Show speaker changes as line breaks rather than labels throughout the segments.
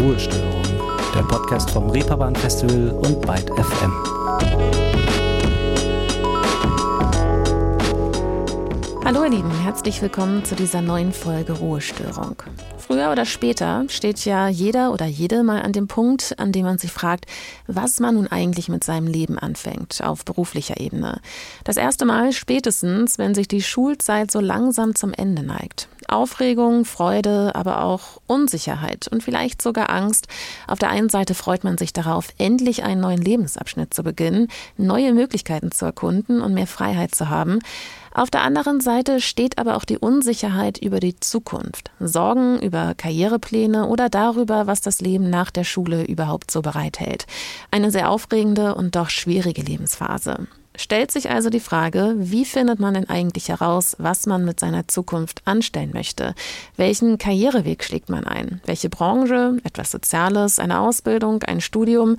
Ruhestörung, der Podcast vom Reeperbahn Festival und Byte FM.
Hallo ihr Lieben, herzlich willkommen zu dieser neuen Folge Ruhestörung. Früher oder später steht ja jeder oder jede mal an dem Punkt, an dem man sich fragt, was man nun eigentlich mit seinem Leben anfängt, auf beruflicher Ebene. Das erste Mal spätestens, wenn sich die Schulzeit so langsam zum Ende neigt. Aufregung, Freude, aber auch Unsicherheit und vielleicht sogar Angst. Auf der einen Seite freut man sich darauf, endlich einen neuen Lebensabschnitt zu beginnen, neue Möglichkeiten zu erkunden und mehr Freiheit zu haben. Auf der anderen Seite steht aber auch die Unsicherheit über die Zukunft, Sorgen über Karrierepläne oder darüber, was das Leben nach der Schule überhaupt so bereithält. Eine sehr aufregende und doch schwierige Lebensphase. Stellt sich also die Frage, wie findet man denn eigentlich heraus, was man mit seiner Zukunft anstellen möchte? Welchen Karriereweg schlägt man ein? Welche Branche, etwas Soziales, eine Ausbildung, ein Studium?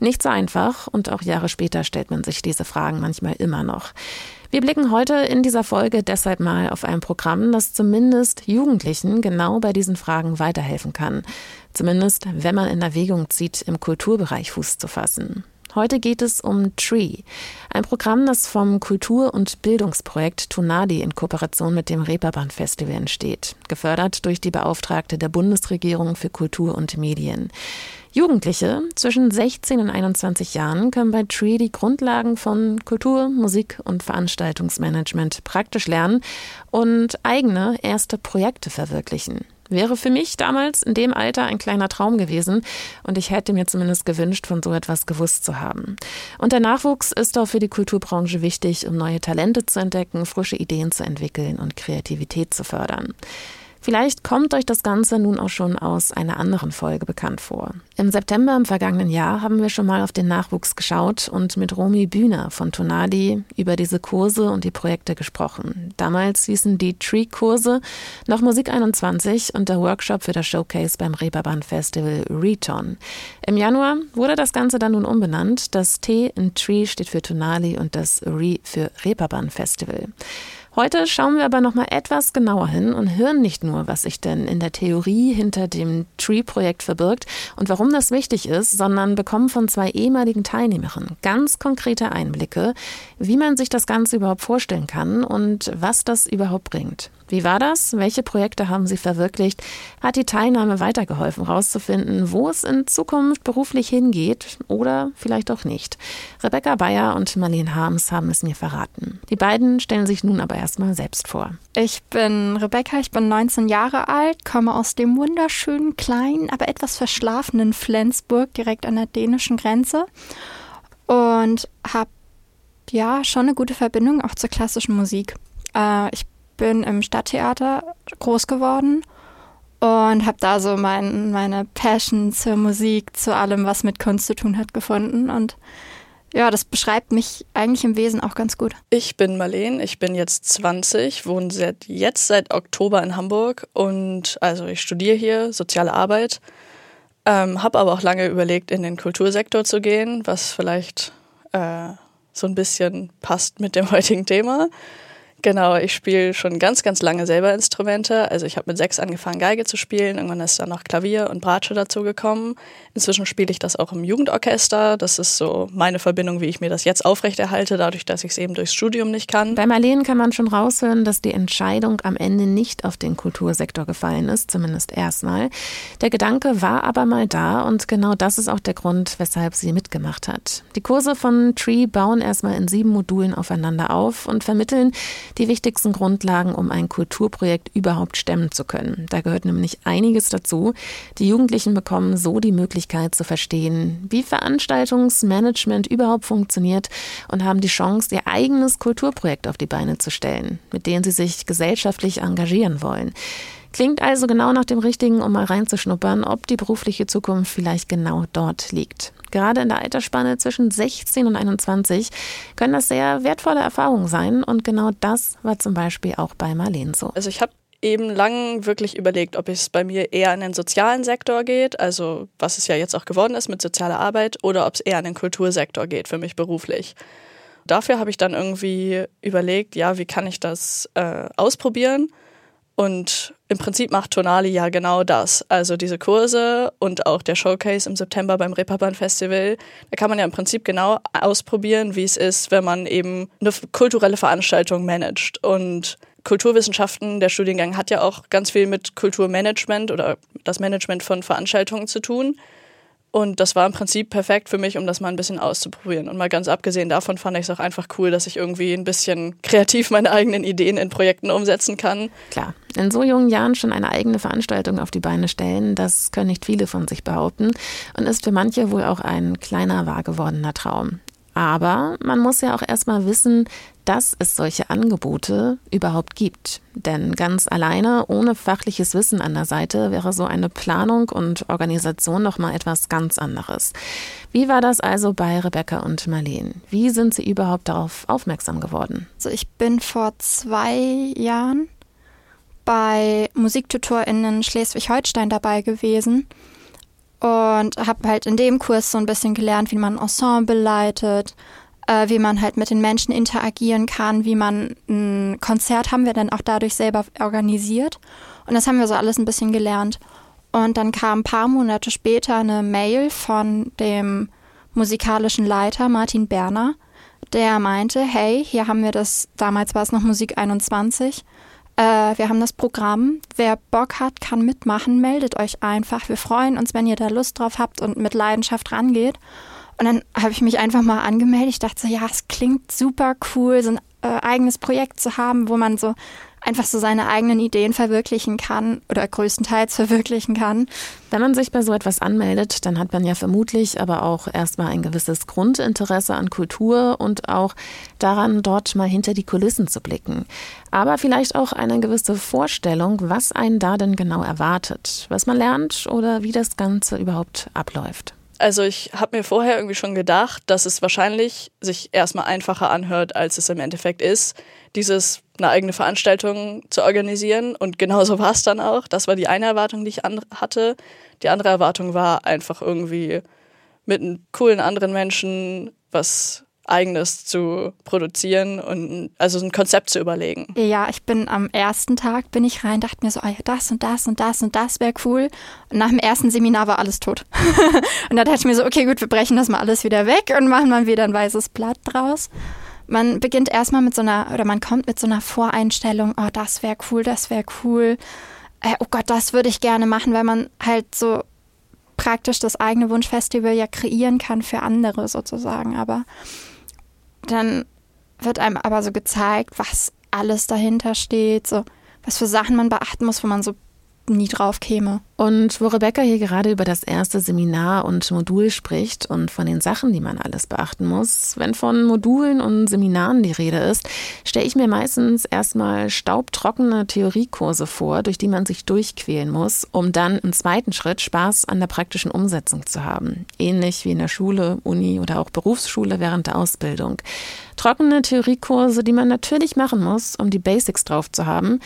Nicht so einfach und auch Jahre später stellt man sich diese Fragen manchmal immer noch. Wir blicken heute in dieser Folge deshalb mal auf ein Programm, das zumindest Jugendlichen genau bei diesen Fragen weiterhelfen kann. Zumindest, wenn man in Erwägung zieht, im Kulturbereich Fuß zu fassen. Heute geht es um Tree, ein Programm, das vom Kultur- und Bildungsprojekt Tunadi in Kooperation mit dem Reeperbahn Festival entsteht, gefördert durch die Beauftragte der Bundesregierung für Kultur und Medien. Jugendliche zwischen 16 und 21 Jahren können bei Tree die Grundlagen von Kultur, Musik und Veranstaltungsmanagement praktisch lernen und eigene erste Projekte verwirklichen. Wäre für mich damals in dem Alter ein kleiner Traum gewesen und ich hätte mir zumindest gewünscht, von so etwas gewusst zu haben. Und der Nachwuchs ist auch für die Kulturbranche wichtig, um neue Talente zu entdecken, frische Ideen zu entwickeln und Kreativität zu fördern. Vielleicht kommt euch das Ganze nun auch schon aus einer anderen Folge bekannt vor. Im September im vergangenen Jahr haben wir schon mal auf den Nachwuchs geschaut und mit Romy Bühner von Tonadi über diese Kurse und die Projekte gesprochen. Damals hießen die Tree-Kurse noch Musik 21 und der Workshop für das Showcase beim Reeperbahn Festival Reton. Im Januar wurde das Ganze dann nun umbenannt. Das T in Tree steht für Tonali und das Re für Reeperbahn Festival. Heute schauen wir aber noch mal etwas genauer hin und hören nicht nur, was sich denn in der Theorie hinter dem Tree-Projekt verbirgt und warum das wichtig ist, sondern bekommen von zwei ehemaligen Teilnehmerinnen ganz konkrete Einblicke, wie man sich das Ganze überhaupt vorstellen kann und was das überhaupt bringt. Wie war das? Welche Projekte haben Sie verwirklicht? Hat die Teilnahme weitergeholfen, herauszufinden, wo es in Zukunft beruflich hingeht oder vielleicht auch nicht? Rebecca Bayer und Marlene Harms haben es mir verraten. Die beiden stellen sich nun aber erstmal selbst vor.
Ich bin Rebecca, ich bin 19 Jahre alt, komme aus dem wunderschönen, kleinen, aber etwas verschlafenen Flensburg direkt an der dänischen Grenze und habe ja schon eine gute Verbindung auch zur klassischen Musik. Äh, ich bin im Stadttheater groß geworden und habe da so mein, meine Passion zur Musik, zu allem, was mit Kunst zu tun hat, gefunden. Und ja, das beschreibt mich eigentlich im Wesen auch ganz gut.
Ich bin Marleen, ich bin jetzt 20, wohne seit, jetzt seit Oktober in Hamburg und also ich studiere hier soziale Arbeit, ähm, habe aber auch lange überlegt, in den Kultursektor zu gehen, was vielleicht äh, so ein bisschen passt mit dem heutigen Thema. Genau, ich spiele schon ganz, ganz lange selber Instrumente. Also ich habe mit sechs angefangen, Geige zu spielen. Irgendwann ist dann noch Klavier und Bratsche dazu gekommen. Inzwischen spiele ich das auch im Jugendorchester. Das ist so meine Verbindung, wie ich mir das jetzt aufrechterhalte, dadurch, dass ich es eben durchs Studium nicht kann.
Bei Marlene kann man schon raushören, dass die Entscheidung am Ende nicht auf den Kultursektor gefallen ist, zumindest erstmal. Der Gedanke war aber mal da und genau das ist auch der Grund, weshalb sie mitgemacht hat. Die Kurse von Tree bauen erstmal in sieben Modulen aufeinander auf und vermitteln die wichtigsten Grundlagen, um ein Kulturprojekt überhaupt stemmen zu können. Da gehört nämlich einiges dazu. Die Jugendlichen bekommen so die Möglichkeit zu verstehen, wie Veranstaltungsmanagement überhaupt funktioniert und haben die Chance, ihr eigenes Kulturprojekt auf die Beine zu stellen, mit dem sie sich gesellschaftlich engagieren wollen. Klingt also genau nach dem Richtigen, um mal reinzuschnuppern, ob die berufliche Zukunft vielleicht genau dort liegt. Gerade in der Altersspanne zwischen 16 und 21 können das sehr wertvolle Erfahrungen sein und genau das war zum Beispiel auch bei Marlene so.
Also ich habe eben lang wirklich überlegt, ob es bei mir eher in den sozialen Sektor geht, also was es ja jetzt auch geworden ist mit sozialer Arbeit, oder ob es eher in den Kultursektor geht für mich beruflich. Dafür habe ich dann irgendwie überlegt, ja, wie kann ich das äh, ausprobieren? Und im Prinzip macht Tonali ja genau das. Also diese Kurse und auch der Showcase im September beim Reeperbahn Festival. Da kann man ja im Prinzip genau ausprobieren, wie es ist, wenn man eben eine kulturelle Veranstaltung managt. Und Kulturwissenschaften, der Studiengang hat ja auch ganz viel mit Kulturmanagement oder das Management von Veranstaltungen zu tun. Und das war im Prinzip perfekt für mich, um das mal ein bisschen auszuprobieren. Und mal ganz abgesehen davon fand ich es auch einfach cool, dass ich irgendwie ein bisschen kreativ meine eigenen Ideen in Projekten umsetzen kann.
Klar, in so jungen Jahren schon eine eigene Veranstaltung auf die Beine stellen, das können nicht viele von sich behaupten und ist für manche wohl auch ein kleiner, wahr gewordener Traum. Aber man muss ja auch erstmal wissen, dass es solche Angebote überhaupt gibt. Denn ganz alleine, ohne fachliches Wissen an der Seite, wäre so eine Planung und Organisation nochmal etwas ganz anderes. Wie war das also bei Rebecca und Marlene? Wie sind sie überhaupt darauf aufmerksam geworden?
Also ich bin vor zwei Jahren bei MusiktutorInnen Schleswig-Holstein dabei gewesen und habe halt in dem Kurs so ein bisschen gelernt, wie man Ensemble leitet, äh, wie man halt mit den Menschen interagieren kann, wie man ein Konzert haben wir dann auch dadurch selber organisiert. Und das haben wir so alles ein bisschen gelernt. Und dann kam ein paar Monate später eine Mail von dem musikalischen Leiter Martin Berner, der meinte, hey, hier haben wir das, damals war es noch Musik 21, äh, wir haben das Programm. Wer Bock hat, kann mitmachen. Meldet euch einfach. Wir freuen uns, wenn ihr da Lust drauf habt und mit Leidenschaft rangeht. Und dann habe ich mich einfach mal angemeldet. Ich dachte so, ja, es klingt super cool, ein äh, eigenes Projekt zu haben, wo man so einfach so seine eigenen Ideen verwirklichen kann oder größtenteils verwirklichen kann.
Wenn man sich bei so etwas anmeldet, dann hat man ja vermutlich aber auch erstmal ein gewisses Grundinteresse an Kultur und auch daran, dort mal hinter die Kulissen zu blicken. Aber vielleicht auch eine gewisse Vorstellung, was einen da denn genau erwartet, was man lernt oder wie das Ganze überhaupt abläuft.
Also ich habe mir vorher irgendwie schon gedacht, dass es wahrscheinlich sich erstmal einfacher anhört, als es im Endeffekt ist, dieses eine eigene Veranstaltung zu organisieren. Und genauso war es dann auch. Das war die eine Erwartung, die ich hatte. Die andere Erwartung war einfach irgendwie mit einem coolen anderen Menschen was eigenes zu produzieren und also ein Konzept zu überlegen.
Ja, ich bin am ersten Tag bin ich rein, dachte mir so, oh ja, das und das und das und das wäre cool. Und nach dem ersten Seminar war alles tot. und da dachte ich mir so, okay, gut, wir brechen das mal alles wieder weg und machen mal wieder ein weißes Blatt draus. Man beginnt erstmal mit so einer, oder man kommt mit so einer Voreinstellung, oh, das wäre cool, das wäre cool. Äh, oh Gott, das würde ich gerne machen, weil man halt so praktisch das eigene Wunschfestival ja kreieren kann für andere sozusagen. Aber dann wird einem aber so gezeigt, was alles dahinter steht, so was für Sachen man beachten muss, wo man so nie drauf käme.
Und wo Rebecca hier gerade über das erste Seminar und Modul spricht und von den Sachen, die man alles beachten muss, wenn von Modulen und Seminaren die Rede ist, stelle ich mir meistens erstmal staubtrockene Theoriekurse vor, durch die man sich durchquälen muss, um dann im zweiten Schritt Spaß an der praktischen Umsetzung zu haben. Ähnlich wie in der Schule, Uni oder auch Berufsschule während der Ausbildung. Trockene Theoriekurse, die man natürlich machen muss, um die Basics drauf zu haben,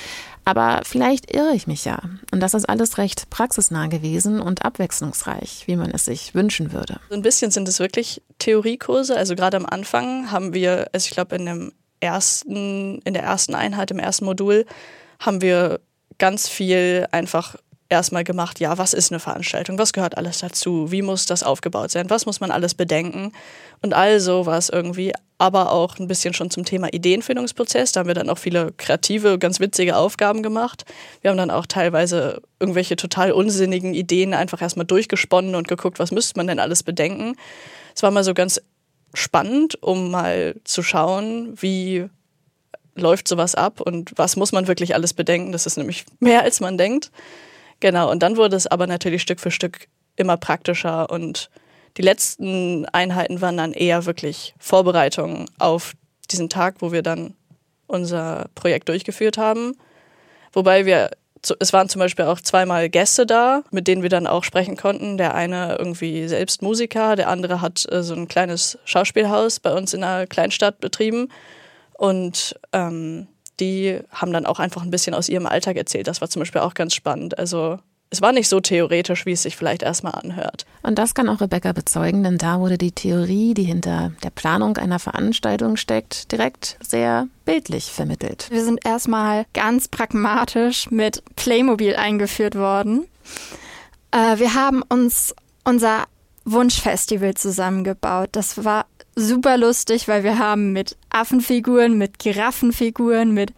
aber vielleicht irre ich mich ja. Und das ist alles recht praxisnah gewesen und abwechslungsreich, wie man es sich wünschen würde.
So ein bisschen sind es wirklich Theoriekurse. Also gerade am Anfang haben wir, also ich glaube in in der ersten Einheit, im ersten Modul, haben wir ganz viel einfach erstmal gemacht, ja, was ist eine Veranstaltung, was gehört alles dazu, wie muss das aufgebaut sein, was muss man alles bedenken und all sowas irgendwie, aber auch ein bisschen schon zum Thema Ideenfindungsprozess, da haben wir dann auch viele kreative, ganz witzige Aufgaben gemacht. Wir haben dann auch teilweise irgendwelche total unsinnigen Ideen einfach erstmal durchgesponnen und geguckt, was müsste man denn alles bedenken. Es war mal so ganz spannend, um mal zu schauen, wie läuft sowas ab und was muss man wirklich alles bedenken. Das ist nämlich mehr, als man denkt. Genau, und dann wurde es aber natürlich Stück für Stück immer praktischer und die letzten Einheiten waren dann eher wirklich Vorbereitungen auf diesen Tag, wo wir dann unser Projekt durchgeführt haben. Wobei wir, es waren zum Beispiel auch zweimal Gäste da, mit denen wir dann auch sprechen konnten. Der eine irgendwie selbst Musiker, der andere hat äh, so ein kleines Schauspielhaus bei uns in einer Kleinstadt betrieben. Und ähm, die haben dann auch einfach ein bisschen aus ihrem Alltag erzählt. Das war zum Beispiel auch ganz spannend. Also es war nicht so theoretisch, wie es sich vielleicht erstmal anhört.
Und das kann auch Rebecca bezeugen, denn da wurde die Theorie, die hinter der Planung einer Veranstaltung steckt, direkt sehr bildlich vermittelt.
Wir sind erstmal ganz pragmatisch mit Playmobil eingeführt worden. Äh, wir haben uns unser Wunschfestival zusammengebaut. Das war super lustig, weil wir haben mit Affenfiguren, mit Giraffenfiguren, mit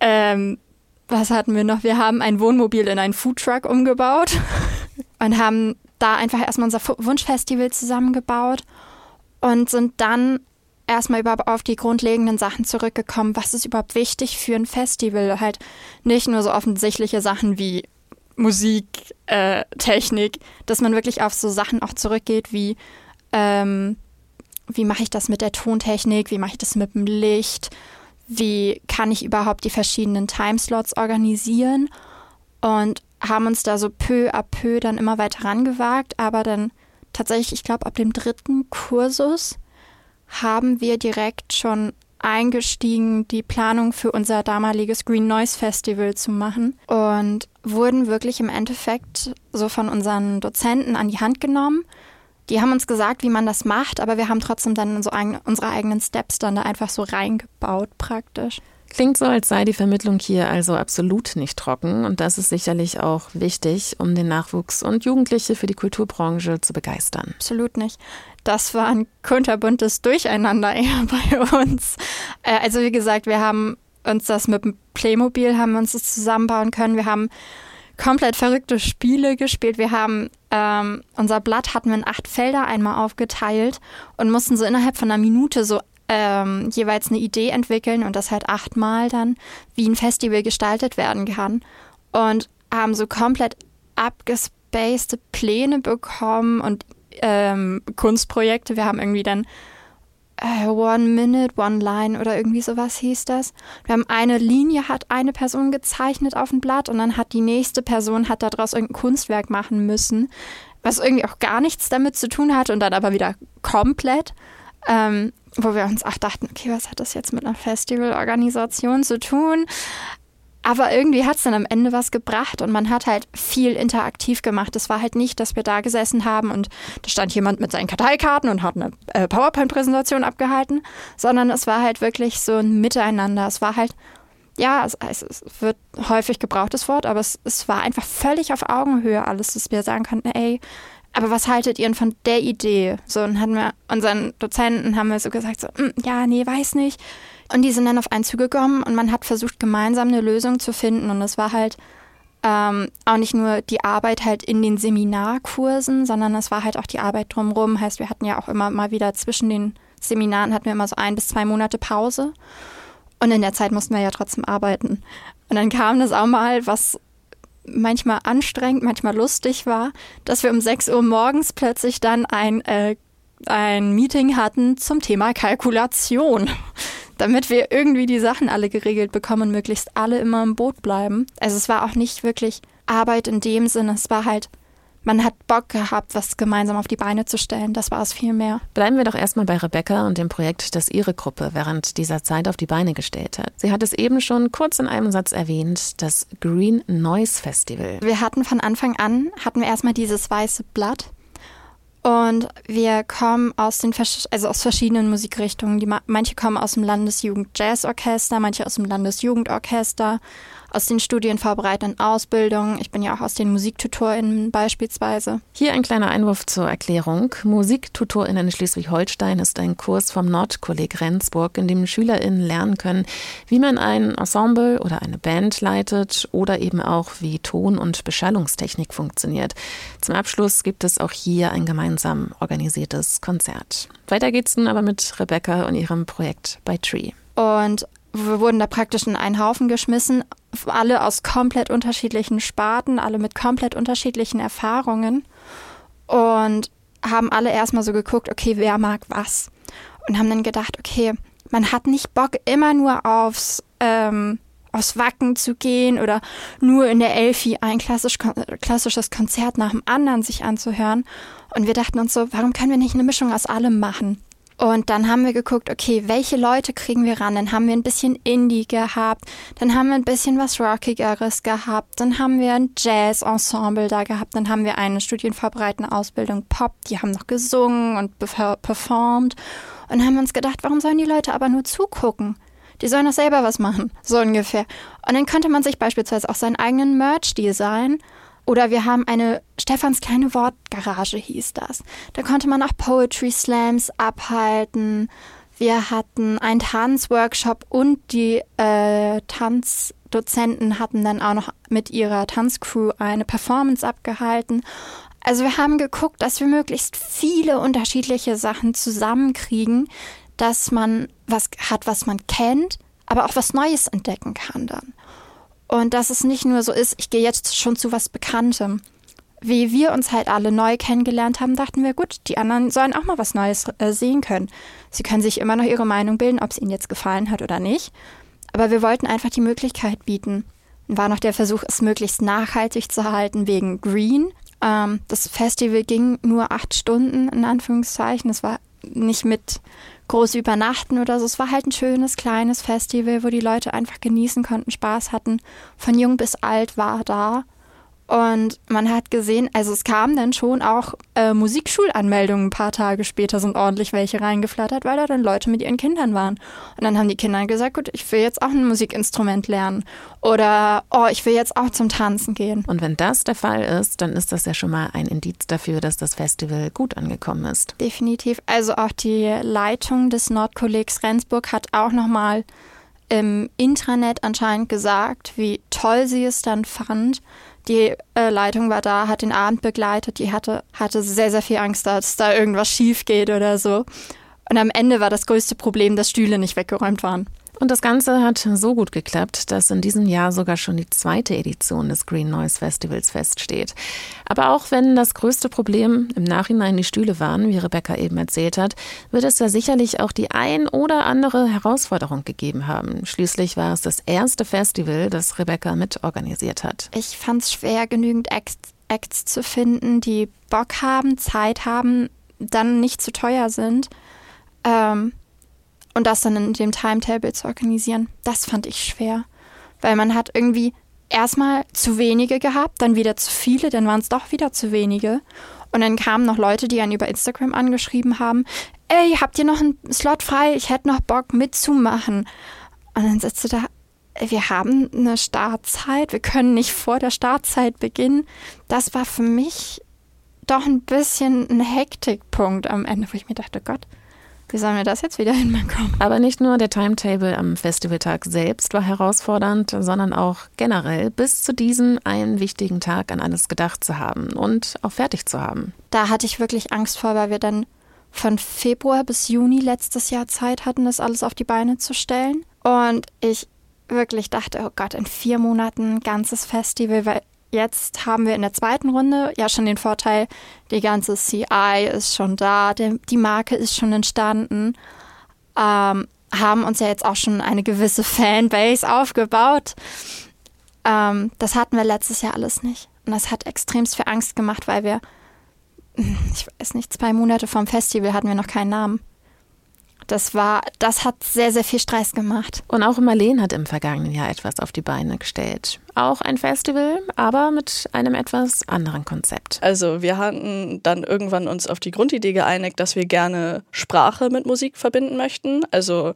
ähm, was hatten wir noch? Wir haben ein Wohnmobil in einen Foodtruck umgebaut und haben da einfach erstmal unser Wunschfestival zusammengebaut und sind dann erstmal überhaupt auf die grundlegenden Sachen zurückgekommen. Was ist überhaupt wichtig für ein Festival? Halt nicht nur so offensichtliche Sachen wie Musik, äh, Technik, dass man wirklich auf so Sachen auch zurückgeht wie ähm, wie mache ich das mit der Tontechnik, wie mache ich das mit dem Licht, wie kann ich überhaupt die verschiedenen Timeslots organisieren? Und haben uns da so peu à peu dann immer weiter rangewagt, aber dann tatsächlich, ich glaube, ab dem dritten Kursus haben wir direkt schon eingestiegen, die Planung für unser damaliges Green Noise Festival zu machen. Und wurden wirklich im Endeffekt so von unseren Dozenten an die Hand genommen die haben uns gesagt, wie man das macht, aber wir haben trotzdem dann so ein, unsere eigenen Steps dann da einfach so reingebaut praktisch.
Klingt so, als sei die Vermittlung hier also absolut nicht trocken und das ist sicherlich auch wichtig, um den Nachwuchs und Jugendliche für die Kulturbranche zu begeistern.
Absolut nicht. Das war ein kunterbuntes Durcheinander eher bei uns. Äh, also wie gesagt, wir haben uns das mit dem Playmobil haben wir uns das zusammenbauen können. Wir haben komplett verrückte Spiele gespielt. Wir haben ähm, unser Blatt hatten wir in acht Felder einmal aufgeteilt und mussten so innerhalb von einer Minute so ähm, jeweils eine Idee entwickeln und das halt achtmal dann, wie ein Festival gestaltet werden kann. Und haben so komplett abgespacede Pläne bekommen und ähm, Kunstprojekte. Wir haben irgendwie dann äh, One Minute, One Line oder irgendwie sowas hieß das. Wir haben eine Linie, hat eine Person gezeichnet auf dem Blatt und dann hat die nächste Person hat daraus irgendein Kunstwerk machen müssen, was irgendwie auch gar nichts damit zu tun hat und dann aber wieder komplett. Ähm, wo wir uns auch dachten, okay, was hat das jetzt mit einer Festivalorganisation zu tun? Aber irgendwie hat es dann am Ende was gebracht und man hat halt viel interaktiv gemacht. Es war halt nicht, dass wir da gesessen haben und da stand jemand mit seinen Karteikarten und hat eine äh, PowerPoint-Präsentation abgehalten, sondern es war halt wirklich so ein Miteinander. Es war halt, ja, es, es wird häufig gebrauchtes Wort, aber es, es war einfach völlig auf Augenhöhe alles, dass wir sagen konnten, ey, aber was haltet ihr denn von der Idee? So, und hatten wir unseren Dozenten haben wir so gesagt, so, hm, ja, nee, weiß nicht und die sind dann auf einen zugekommen und man hat versucht, gemeinsam eine Lösung zu finden. Und es war halt ähm, auch nicht nur die Arbeit halt in den Seminarkursen, sondern es war halt auch die Arbeit drumherum. Heißt, wir hatten ja auch immer mal wieder zwischen den Seminaren hatten wir immer so ein bis zwei Monate Pause. Und in der Zeit mussten wir ja trotzdem arbeiten. Und dann kam das auch mal, was manchmal anstrengend, manchmal lustig war, dass wir um 6 Uhr morgens plötzlich dann ein, äh, ein Meeting hatten zum Thema Kalkulation damit wir irgendwie die Sachen alle geregelt bekommen und möglichst alle immer im Boot bleiben. Also es war auch nicht wirklich Arbeit in dem Sinne, es war halt man hat Bock gehabt, was gemeinsam auf die Beine zu stellen. Das war es viel mehr.
Bleiben wir doch erstmal bei Rebecca und dem Projekt, das ihre Gruppe während dieser Zeit auf die Beine gestellt hat. Sie hat es eben schon kurz in einem Satz erwähnt, das Green Noise Festival.
Wir hatten von Anfang an, hatten wir erstmal dieses weiße Blatt und wir kommen aus den also aus verschiedenen Musikrichtungen. Die, manche kommen aus dem Landesjugend-Jazz-Orchester, manche aus dem Landesjugendorchester, aus den studienvorbereitenden Ausbildungen. Ich bin ja auch aus den MusiktutorInnen beispielsweise.
Hier ein kleiner Einwurf zur Erklärung. MusiktutorInnen in Schleswig-Holstein ist ein Kurs vom Nordkolleg Rendsburg, in dem SchülerInnen lernen können, wie man ein Ensemble oder eine Band leitet oder eben auch, wie Ton- und Beschallungstechnik funktioniert. Zum Abschluss gibt es auch hier ein gemeinsam organisiertes Konzert. Weiter geht's nun aber mit Rebecca und ihrem Projekt bei Tree.
Und wir wurden da praktisch in einen Haufen geschmissen, alle aus komplett unterschiedlichen Sparten, alle mit komplett unterschiedlichen Erfahrungen und haben alle erstmal so geguckt, okay, wer mag was? Und haben dann gedacht, okay, man hat nicht Bock, immer nur aufs, ähm, aufs Wacken zu gehen oder nur in der Elfi ein klassisch, klassisches Konzert nach dem anderen sich anzuhören. Und wir dachten uns so, warum können wir nicht eine Mischung aus allem machen? Und dann haben wir geguckt, okay, welche Leute kriegen wir ran? Dann haben wir ein bisschen Indie gehabt, dann haben wir ein bisschen was Rockigeres gehabt, dann haben wir ein Jazz-Ensemble da gehabt, dann haben wir eine studienvorbereitende Ausbildung Pop, die haben noch gesungen und performt und haben uns gedacht, warum sollen die Leute aber nur zugucken? Die sollen doch selber was machen, so ungefähr. Und dann könnte man sich beispielsweise auch seinen eigenen Merch designen oder wir haben eine Stefans kleine Wortgarage hieß das. Da konnte man auch Poetry Slams abhalten. Wir hatten einen Tanzworkshop und die äh, Tanzdozenten hatten dann auch noch mit ihrer Tanzcrew eine Performance abgehalten. Also wir haben geguckt, dass wir möglichst viele unterschiedliche Sachen zusammenkriegen, dass man was hat, was man kennt, aber auch was Neues entdecken kann dann. Und dass es nicht nur so ist, ich gehe jetzt schon zu was Bekanntem. Wie wir uns halt alle neu kennengelernt haben, dachten wir, gut, die anderen sollen auch mal was Neues äh, sehen können. Sie können sich immer noch ihre Meinung bilden, ob es ihnen jetzt gefallen hat oder nicht. Aber wir wollten einfach die Möglichkeit bieten. War noch der Versuch, es möglichst nachhaltig zu halten wegen Green. Ähm, das Festival ging nur acht Stunden, in Anführungszeichen. Es war nicht mit groß übernachten oder so. Es war halt ein schönes, kleines Festival, wo die Leute einfach genießen konnten, Spaß hatten. Von jung bis alt war da. Und man hat gesehen, also es kamen dann schon auch äh, Musikschulanmeldungen ein paar Tage später, sind ordentlich welche reingeflattert, weil da dann Leute mit ihren Kindern waren. Und dann haben die Kinder gesagt, gut, ich will jetzt auch ein Musikinstrument lernen. Oder, oh, ich will jetzt auch zum Tanzen gehen.
Und wenn das der Fall ist, dann ist das ja schon mal ein Indiz dafür, dass das Festival gut angekommen ist.
Definitiv. Also auch die Leitung des Nordkollegs Rendsburg hat auch nochmal im Intranet anscheinend gesagt, wie toll sie es dann fand die äh, Leitung war da, hat den Abend begleitet. Die hatte, hatte sehr, sehr viel Angst, dass da irgendwas schief geht oder so. Und am Ende war das größte Problem, dass Stühle nicht weggeräumt waren.
Und das Ganze hat so gut geklappt, dass in diesem Jahr sogar schon die zweite Edition des Green Noise Festivals feststeht. Aber auch wenn das größte Problem im Nachhinein die Stühle waren, wie Rebecca eben erzählt hat, wird es ja sicherlich auch die ein oder andere Herausforderung gegeben haben. Schließlich war es das erste Festival, das Rebecca mitorganisiert hat.
Ich fand es schwer, genügend Acts, Acts zu finden, die Bock haben, Zeit haben, dann nicht zu teuer sind. Ähm, und das dann in dem Timetable zu organisieren, das fand ich schwer. Weil man hat irgendwie erstmal zu wenige gehabt, dann wieder zu viele, dann waren es doch wieder zu wenige. Und dann kamen noch Leute, die einen über Instagram angeschrieben haben, ey, habt ihr noch einen Slot frei? Ich hätte noch Bock mitzumachen. Und dann sitzt du da, wir haben eine Startzeit, wir können nicht vor der Startzeit beginnen. Das war für mich doch ein bisschen ein Hektikpunkt am Ende, wo ich mir dachte, Gott, wie sollen wir das jetzt wieder hinbekommen?
Aber nicht nur der Timetable am Festivaltag selbst war herausfordernd, sondern auch generell bis zu diesem einen wichtigen Tag an alles gedacht zu haben und auch fertig zu haben.
Da hatte ich wirklich Angst vor, weil wir dann von Februar bis Juni letztes Jahr Zeit hatten, das alles auf die Beine zu stellen. Und ich wirklich dachte, oh Gott, in vier Monaten ganzes Festival, weil Jetzt haben wir in der zweiten Runde ja schon den Vorteil, die ganze CI ist schon da, die Marke ist schon entstanden, ähm, haben uns ja jetzt auch schon eine gewisse Fanbase aufgebaut. Ähm, das hatten wir letztes Jahr alles nicht. Und das hat extremst viel Angst gemacht, weil wir, ich weiß nicht, zwei Monate vom Festival hatten wir noch keinen Namen. Das war, das hat sehr, sehr viel Stress gemacht.
Und auch Marleen hat im vergangenen Jahr etwas auf die Beine gestellt. Auch ein Festival, aber mit einem etwas anderen Konzept.
Also wir hatten dann irgendwann uns auf die Grundidee geeinigt, dass wir gerne Sprache mit Musik verbinden möchten. Also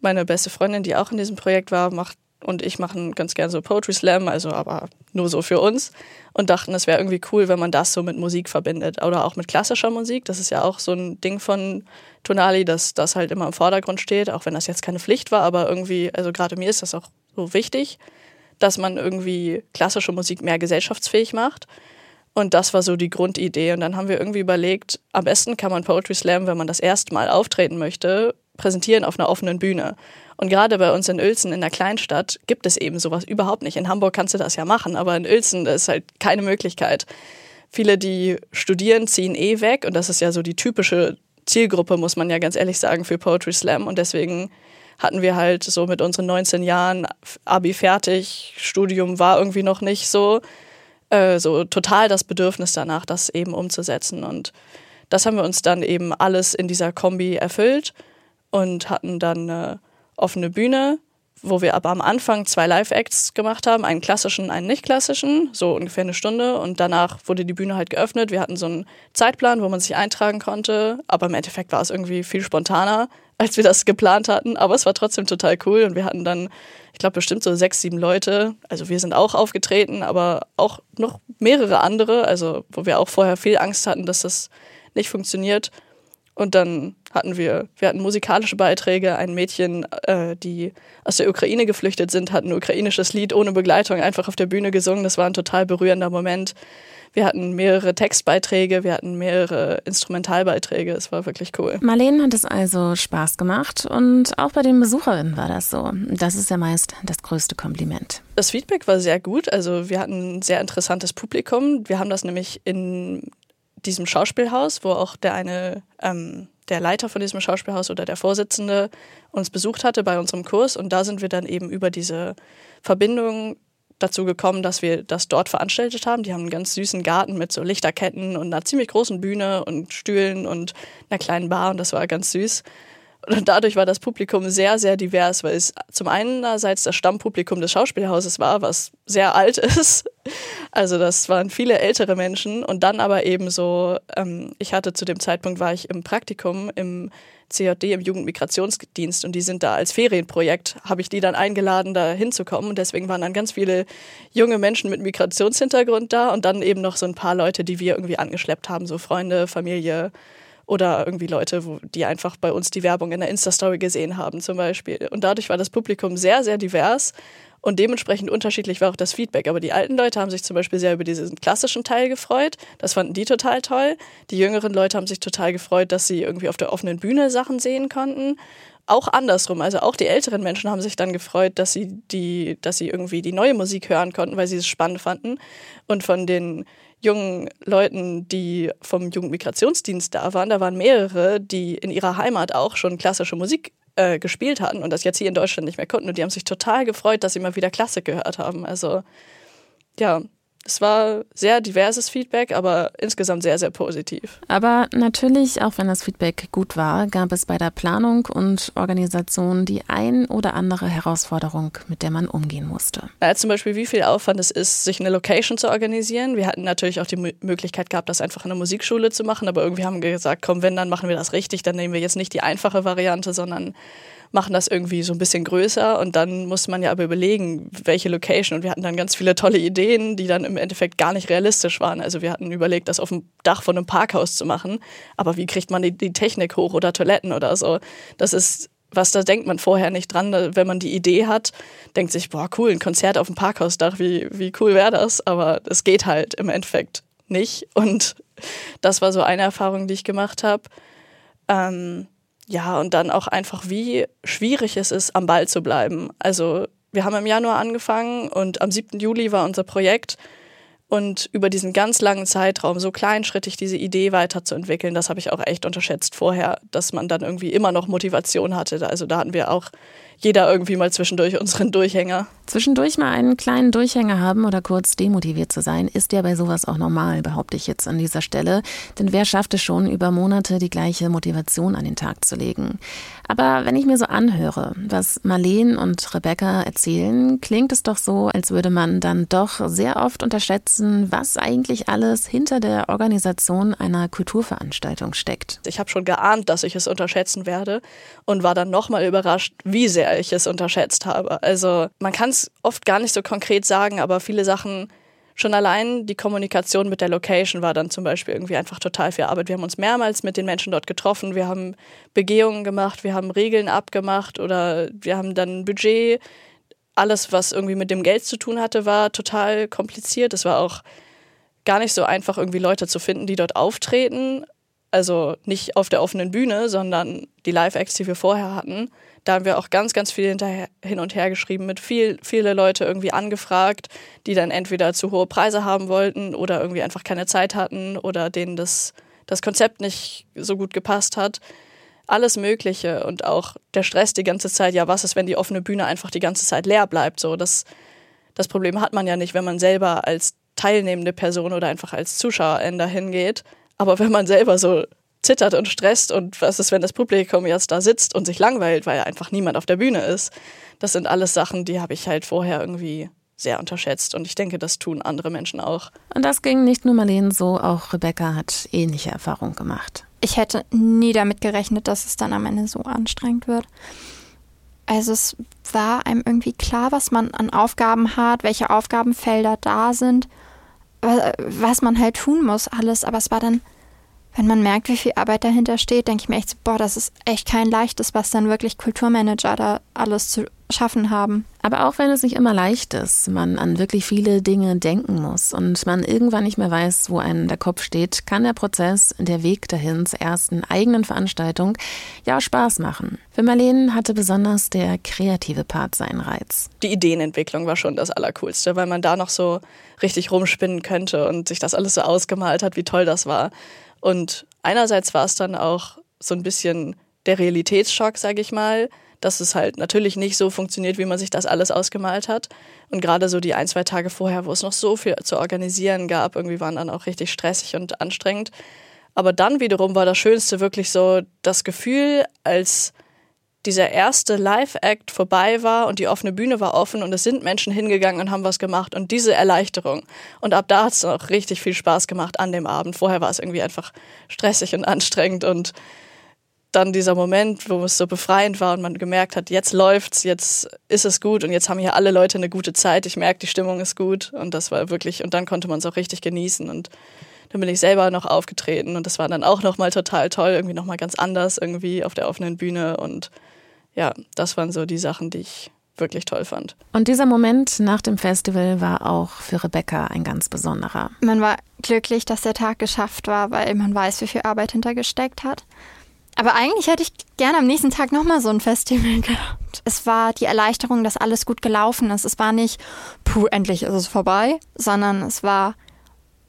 meine beste Freundin, die auch in diesem Projekt war, macht und ich machen ganz gerne so Poetry Slam, also aber nur so für uns und dachten, es wäre irgendwie cool, wenn man das so mit Musik verbindet oder auch mit klassischer Musik. Das ist ja auch so ein Ding von Tonali, dass das halt immer im Vordergrund steht, auch wenn das jetzt keine Pflicht war, aber irgendwie, also gerade mir ist das auch so wichtig, dass man irgendwie klassische Musik mehr gesellschaftsfähig macht. Und das war so die Grundidee. Und dann haben wir irgendwie überlegt, am besten kann man Poetry Slam, wenn man das erste Mal auftreten möchte, präsentieren auf einer offenen Bühne. Und gerade bei uns in Uelzen, in der Kleinstadt, gibt es eben sowas überhaupt nicht. In Hamburg kannst du das ja machen, aber in Uelzen ist halt keine Möglichkeit. Viele, die studieren, ziehen eh weg und das ist ja so die typische Zielgruppe, muss man ja ganz ehrlich sagen, für Poetry Slam. Und deswegen hatten wir halt so mit unseren 19 Jahren Abi fertig, Studium war irgendwie noch nicht so, äh, so total das Bedürfnis danach, das eben umzusetzen. Und das haben wir uns dann eben alles in dieser Kombi erfüllt und hatten dann eine offene Bühne, wo wir aber am Anfang zwei Live-Acts gemacht haben, einen klassischen, einen nicht klassischen, so ungefähr eine Stunde. Und danach wurde die Bühne halt geöffnet. Wir hatten so einen Zeitplan, wo man sich eintragen konnte. Aber im Endeffekt war es irgendwie viel spontaner, als wir das geplant hatten. Aber es war trotzdem total cool. Und wir hatten dann, ich glaube, bestimmt so sechs, sieben Leute. Also wir sind auch aufgetreten, aber auch noch mehrere andere. Also wo wir auch vorher viel Angst hatten, dass das nicht funktioniert. Und dann hatten wir, wir hatten musikalische Beiträge. Ein Mädchen, äh, die aus der Ukraine geflüchtet sind, hat ein ukrainisches Lied ohne Begleitung einfach auf der Bühne gesungen. Das war ein total berührender Moment. Wir hatten mehrere Textbeiträge, wir hatten mehrere Instrumentalbeiträge. Es war wirklich cool.
Marlene hat es also Spaß gemacht und auch bei den Besucherinnen war das so. Das ist ja meist das größte Kompliment.
Das Feedback war sehr gut. Also wir hatten ein sehr interessantes Publikum. Wir haben das nämlich in diesem Schauspielhaus, wo auch der eine, ähm, der Leiter von diesem Schauspielhaus oder der Vorsitzende uns besucht hatte bei unserem Kurs. Und da sind wir dann eben über diese Verbindung dazu gekommen, dass wir das dort veranstaltet haben. Die haben einen ganz süßen Garten mit so Lichterketten und einer ziemlich großen Bühne und Stühlen und einer kleinen Bar und das war ganz süß. Und dadurch war das Publikum sehr, sehr divers, weil es zum einen das Stammpublikum des Schauspielhauses war, was sehr alt ist. Also das waren viele ältere Menschen. Und dann aber eben so, ähm, ich hatte zu dem Zeitpunkt, war ich im Praktikum im CJD, im Jugendmigrationsdienst. Und die sind da als Ferienprojekt, habe ich die dann eingeladen, da hinzukommen. Und deswegen waren dann ganz viele junge Menschen mit Migrationshintergrund da. Und dann eben noch so ein paar Leute, die wir irgendwie angeschleppt haben, so Freunde, Familie, oder irgendwie Leute, wo, die einfach bei uns die Werbung in der Insta-Story gesehen haben zum Beispiel. Und dadurch war das Publikum sehr, sehr divers und dementsprechend unterschiedlich war auch das Feedback. Aber die alten Leute haben sich zum Beispiel sehr über diesen klassischen Teil gefreut. Das fanden die total toll. Die jüngeren Leute haben sich total gefreut, dass sie irgendwie auf der offenen Bühne Sachen sehen konnten auch andersrum. Also auch die älteren Menschen haben sich dann gefreut, dass sie die, dass sie irgendwie die neue Musik hören konnten, weil sie es spannend fanden. Und von den jungen Leuten, die vom Jugendmigrationsdienst da waren, da waren mehrere, die in ihrer Heimat auch schon klassische Musik äh, gespielt hatten und das jetzt hier in Deutschland nicht mehr konnten. Und die haben sich total gefreut, dass sie mal wieder Klassik gehört haben. Also ja, es war sehr diverses Feedback, aber insgesamt sehr, sehr positiv.
Aber natürlich, auch wenn das Feedback gut war, gab es bei der Planung und Organisation die ein oder andere Herausforderung, mit der man umgehen musste.
Ja, zum Beispiel, wie viel Aufwand es ist, sich eine Location zu organisieren. Wir hatten natürlich auch die Möglichkeit gehabt, das einfach in der Musikschule zu machen, aber irgendwie haben wir gesagt, komm, wenn, dann machen wir das richtig, dann nehmen wir jetzt nicht die einfache Variante, sondern machen das irgendwie so ein bisschen größer und dann muss man ja aber überlegen, welche Location. Und wir hatten dann ganz viele tolle Ideen, die dann im Endeffekt gar nicht realistisch waren. Also wir hatten überlegt, das auf dem Dach von einem Parkhaus zu machen, aber wie kriegt man die, die Technik hoch oder Toiletten oder so? Das ist was da denkt man vorher nicht dran, wenn man die Idee hat, denkt sich, boah, cool, ein Konzert auf dem Parkhausdach, wie, wie cool wäre das? Aber es geht halt im Endeffekt nicht. Und das war so eine Erfahrung, die ich gemacht habe. Ähm, ja, und dann auch einfach, wie schwierig es ist, am Ball zu bleiben. Also wir haben im Januar angefangen und am 7. Juli war unser Projekt. Und über diesen ganz langen Zeitraum so kleinschrittig diese Idee weiterzuentwickeln, das habe ich auch echt unterschätzt vorher, dass man dann irgendwie immer noch Motivation hatte. Also da hatten wir auch jeder irgendwie mal zwischendurch unseren Durchhänger.
Zwischendurch mal einen kleinen Durchhänger haben oder kurz demotiviert zu sein, ist ja bei sowas auch normal, behaupte ich jetzt an dieser Stelle. Denn wer schafft es schon, über Monate die gleiche Motivation an den Tag zu legen? Aber wenn ich mir so anhöre, was Marlene und Rebecca erzählen, klingt es doch so, als würde man dann doch sehr oft unterschätzen, was eigentlich alles hinter der Organisation einer Kulturveranstaltung steckt.
Ich habe schon geahnt, dass ich es unterschätzen werde und war dann nochmal überrascht, wie sehr ich es unterschätzt habe. Also man kann es oft gar nicht so konkret sagen, aber viele Sachen schon allein die Kommunikation mit der Location war dann zum Beispiel irgendwie einfach total viel Arbeit. Wir haben uns mehrmals mit den Menschen dort getroffen, wir haben Begehungen gemacht, wir haben Regeln abgemacht oder wir haben dann ein Budget. Alles, was irgendwie mit dem Geld zu tun hatte, war total kompliziert. Es war auch gar nicht so einfach, irgendwie Leute zu finden, die dort auftreten. Also nicht auf der offenen Bühne, sondern die Live-Acts, die wir vorher hatten da haben wir auch ganz, ganz viel hinterher, hin und her geschrieben, mit viel, viele Leute irgendwie angefragt, die dann entweder zu hohe Preise haben wollten oder irgendwie einfach keine Zeit hatten oder denen das, das Konzept nicht so gut gepasst hat. Alles Mögliche und auch der Stress die ganze Zeit. Ja, was ist, wenn die offene Bühne einfach die ganze Zeit leer bleibt? So, das, das Problem hat man ja nicht, wenn man selber als teilnehmende Person oder einfach als Zuschauerin dahin geht. Aber wenn man selber so zittert und stresst und was ist, wenn das Publikum jetzt da sitzt und sich langweilt, weil einfach niemand auf der Bühne ist. Das sind alles Sachen, die habe ich halt vorher irgendwie sehr unterschätzt und ich denke, das tun andere Menschen auch.
Und das ging nicht nur Marlene so, auch Rebecca hat ähnliche Erfahrungen gemacht.
Ich hätte nie damit gerechnet, dass es dann am Ende so anstrengend wird. Also es war einem irgendwie klar, was man an Aufgaben hat, welche Aufgabenfelder da sind, was man halt tun muss, alles. Aber es war dann, wenn man merkt, wie viel Arbeit dahinter steht, denke ich mir echt, so, boah, das ist echt kein leichtes, was dann wirklich Kulturmanager da alles zu schaffen haben.
Aber auch wenn es nicht immer leicht ist, man an wirklich viele Dinge denken muss und man irgendwann nicht mehr weiß, wo einem der Kopf steht, kann der Prozess, der Weg dahin zur ersten eigenen Veranstaltung ja Spaß machen. Für Marlene hatte besonders der kreative Part seinen Reiz.
Die Ideenentwicklung war schon das Allercoolste, weil man da noch so richtig rumspinnen könnte und sich das alles so ausgemalt hat, wie toll das war. Und einerseits war es dann auch so ein bisschen der Realitätsschock, sage ich mal, dass es halt natürlich nicht so funktioniert, wie man sich das alles ausgemalt hat. Und gerade so die ein, zwei Tage vorher, wo es noch so viel zu organisieren gab, irgendwie waren dann auch richtig stressig und anstrengend. Aber dann wiederum war das Schönste wirklich so das Gefühl, als dieser erste Live-Act vorbei war und die offene Bühne war offen und es sind Menschen hingegangen und haben was gemacht und diese Erleichterung. Und ab da hat es auch richtig viel Spaß gemacht an dem Abend. Vorher war es irgendwie einfach stressig und anstrengend und dann dieser Moment, wo es so befreiend war und man gemerkt hat, jetzt läuft's, jetzt ist es gut und jetzt haben hier alle Leute eine gute Zeit. Ich merke, die Stimmung ist gut und das war wirklich und dann konnte man es auch richtig genießen und dann bin ich selber noch aufgetreten und das war dann auch noch mal total toll, irgendwie noch mal ganz anders irgendwie auf der offenen Bühne und ja, das waren so die Sachen, die ich wirklich toll fand.
Und dieser Moment nach dem Festival war auch für Rebecca ein ganz besonderer.
Man war glücklich, dass der Tag geschafft war, weil man weiß, wie viel Arbeit hintergesteckt hat. Aber eigentlich hätte ich gerne am nächsten Tag nochmal so ein Festival gehabt. Es war die Erleichterung, dass alles gut gelaufen ist. Es war nicht, puh, endlich ist es vorbei, sondern es war,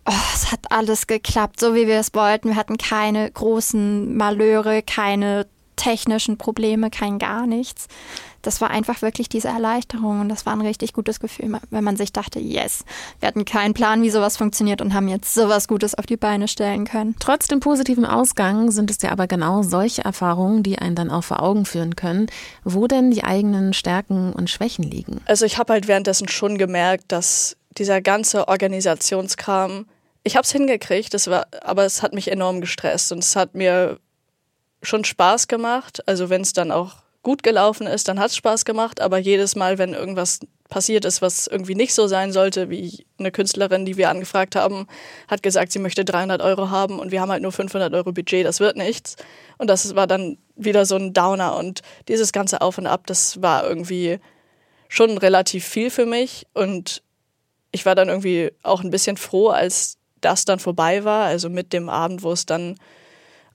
oh, es hat alles geklappt, so wie wir es wollten. Wir hatten keine großen Malheure, keine technischen Probleme, kein gar nichts das war einfach wirklich diese Erleichterung und das war ein richtig gutes Gefühl, wenn man sich dachte, yes, wir hatten keinen Plan, wie sowas funktioniert und haben jetzt sowas Gutes auf die Beine stellen können.
Trotz dem positiven Ausgang sind es ja aber genau solche Erfahrungen, die einen dann auch vor Augen führen können, wo denn die eigenen Stärken und Schwächen liegen.
Also ich habe halt währenddessen schon gemerkt, dass dieser ganze Organisationskram, ich habe es hingekriegt, das war, aber es hat mich enorm gestresst und es hat mir schon Spaß gemacht. Also wenn es dann auch gut gelaufen ist, dann hat es Spaß gemacht. Aber jedes Mal, wenn irgendwas passiert ist, was irgendwie nicht so sein sollte, wie eine Künstlerin, die wir angefragt haben, hat gesagt, sie möchte 300 Euro haben und wir haben halt nur 500 Euro Budget, das wird nichts. Und das war dann wieder so ein Downer. Und dieses ganze Auf und Ab, das war irgendwie schon relativ viel für mich. Und ich war dann irgendwie auch ein bisschen froh, als das dann vorbei war, also mit dem Abend, wo es dann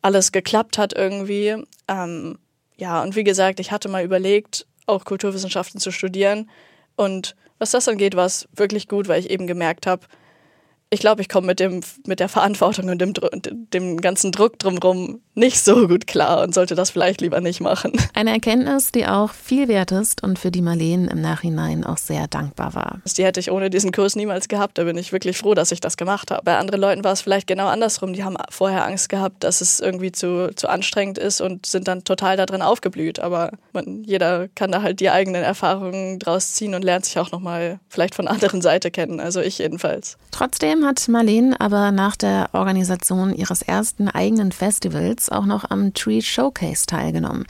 alles geklappt hat irgendwie. Ähm, ja, und wie gesagt, ich hatte mal überlegt, auch Kulturwissenschaften zu studieren. Und was das angeht, war es wirklich gut, weil ich eben gemerkt habe, ich glaube, ich komme mit, dem, mit der Verantwortung und dem, dem ganzen Druck drumherum nicht so gut klar und sollte das vielleicht lieber nicht machen.
Eine Erkenntnis, die auch viel wert ist und für die Marlene im Nachhinein auch sehr dankbar war.
Die hätte ich ohne diesen Kurs niemals gehabt. Da bin ich wirklich froh, dass ich das gemacht habe. Bei anderen Leuten war es vielleicht genau andersrum. Die haben vorher Angst gehabt, dass es irgendwie zu, zu anstrengend ist und sind dann total da drin aufgeblüht. Aber man, jeder kann da halt die eigenen Erfahrungen draus ziehen und lernt sich auch nochmal vielleicht von der anderen Seite kennen. Also ich jedenfalls.
Trotzdem hat Marlene aber nach der Organisation ihres ersten eigenen Festivals auch noch am Tree Showcase teilgenommen.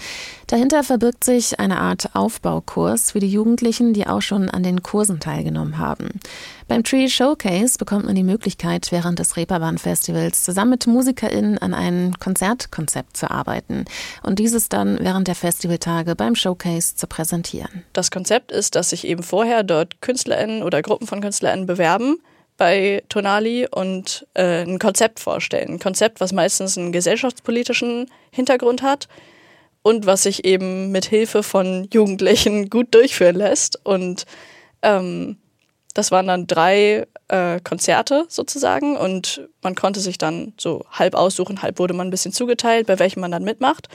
Dahinter verbirgt sich eine Art Aufbaukurs für die Jugendlichen, die auch schon an den Kursen teilgenommen haben. Beim Tree Showcase bekommt man die Möglichkeit, während des Reeperbahn Festivals zusammen mit MusikerInnen an einem Konzertkonzept zu arbeiten und dieses dann während der Festivaltage beim Showcase zu präsentieren.
Das Konzept ist, dass sich eben vorher dort KünstlerInnen oder Gruppen von KünstlerInnen bewerben bei Tonali und äh, ein Konzept vorstellen. Ein Konzept, was meistens einen gesellschaftspolitischen Hintergrund hat und was sich eben mit Hilfe von Jugendlichen gut durchführen lässt. Und ähm, das waren dann drei äh, Konzerte sozusagen und man konnte sich dann so halb aussuchen, halb wurde man ein bisschen zugeteilt, bei welchem man dann mitmacht.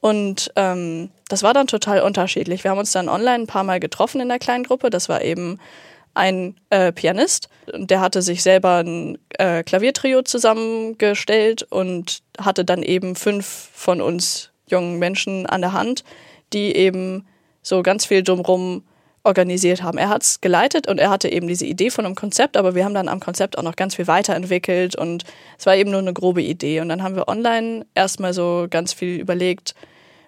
Und ähm, das war dann total unterschiedlich. Wir haben uns dann online ein paar Mal getroffen in der kleinen Gruppe. Das war eben ein äh, Pianist, der hatte sich selber ein äh, Klaviertrio zusammengestellt und hatte dann eben fünf von uns jungen Menschen an der Hand, die eben so ganz viel drumherum organisiert haben. Er hat es geleitet und er hatte eben diese Idee von einem Konzept, aber wir haben dann am Konzept auch noch ganz viel weiterentwickelt und es war eben nur eine grobe Idee. Und dann haben wir online erstmal so ganz viel überlegt,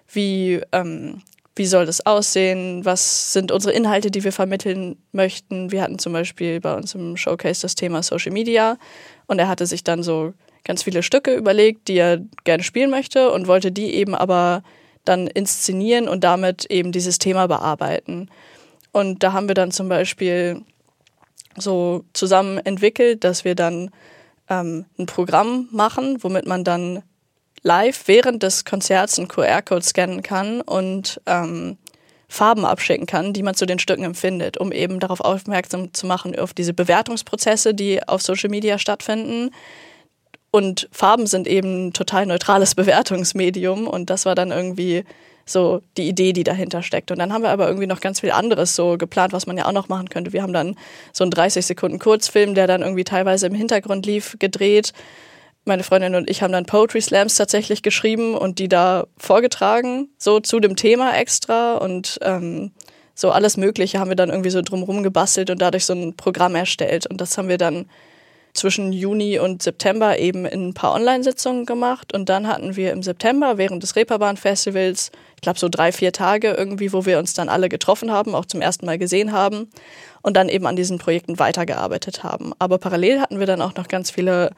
wie, ähm, wie soll das aussehen, was sind unsere Inhalte, die wir vermitteln möchten. Wir hatten zum Beispiel bei uns im Showcase das Thema Social Media und er hatte sich dann so ganz viele Stücke überlegt, die er gerne spielen möchte und wollte die eben aber dann inszenieren und damit eben dieses Thema bearbeiten. Und da haben wir dann zum Beispiel so zusammen entwickelt, dass wir dann ähm, ein Programm machen, womit man dann live während des Konzerts einen QR-Code scannen kann und ähm, Farben abschicken kann, die man zu den Stücken empfindet, um eben darauf aufmerksam zu machen, auf diese Bewertungsprozesse, die auf Social Media stattfinden. Und Farben sind eben ein total neutrales Bewertungsmedium und das war dann irgendwie so die Idee, die dahinter steckt. Und dann haben wir aber irgendwie noch ganz viel anderes so geplant, was man ja auch noch machen könnte. Wir haben dann so einen 30 Sekunden Kurzfilm, der dann irgendwie teilweise im Hintergrund lief, gedreht. Meine Freundin und ich haben dann Poetry Slams tatsächlich geschrieben und die da vorgetragen, so zu dem Thema extra und ähm, so alles Mögliche haben wir dann irgendwie so drumherum gebastelt und dadurch so ein Programm erstellt. Und das haben wir dann zwischen Juni und September eben in ein paar Online-Sitzungen gemacht. Und dann hatten wir im September während des Reeperbahn-Festivals, ich glaube so drei, vier Tage irgendwie, wo wir uns dann alle getroffen haben, auch zum ersten Mal gesehen haben und dann eben an diesen Projekten weitergearbeitet haben. Aber parallel hatten wir dann auch noch ganz viele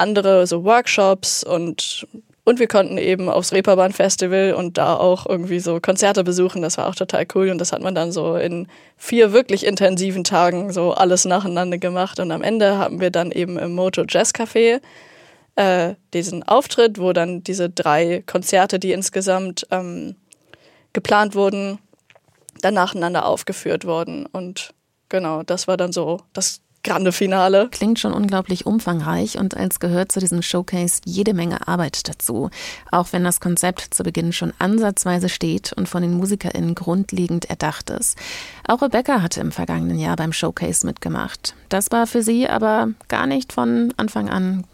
andere so Workshops und und wir konnten eben aufs Reeperbahn Festival und da auch irgendwie so Konzerte besuchen. Das war auch total cool. Und das hat man dann so in vier wirklich intensiven Tagen so alles nacheinander gemacht. Und am Ende haben wir dann eben im Moto Jazz Café äh, diesen Auftritt, wo dann diese drei Konzerte, die insgesamt ähm, geplant wurden, dann nacheinander aufgeführt wurden. Und genau, das war dann so das grande Finale.
Klingt schon unglaublich umfangreich und als gehört zu diesem Showcase jede Menge Arbeit dazu. Auch wenn das Konzept zu Beginn schon ansatzweise steht und von den MusikerInnen grundlegend erdacht ist. Auch Rebecca hatte im vergangenen Jahr beim Showcase mitgemacht. Das war für sie aber gar nicht von Anfang an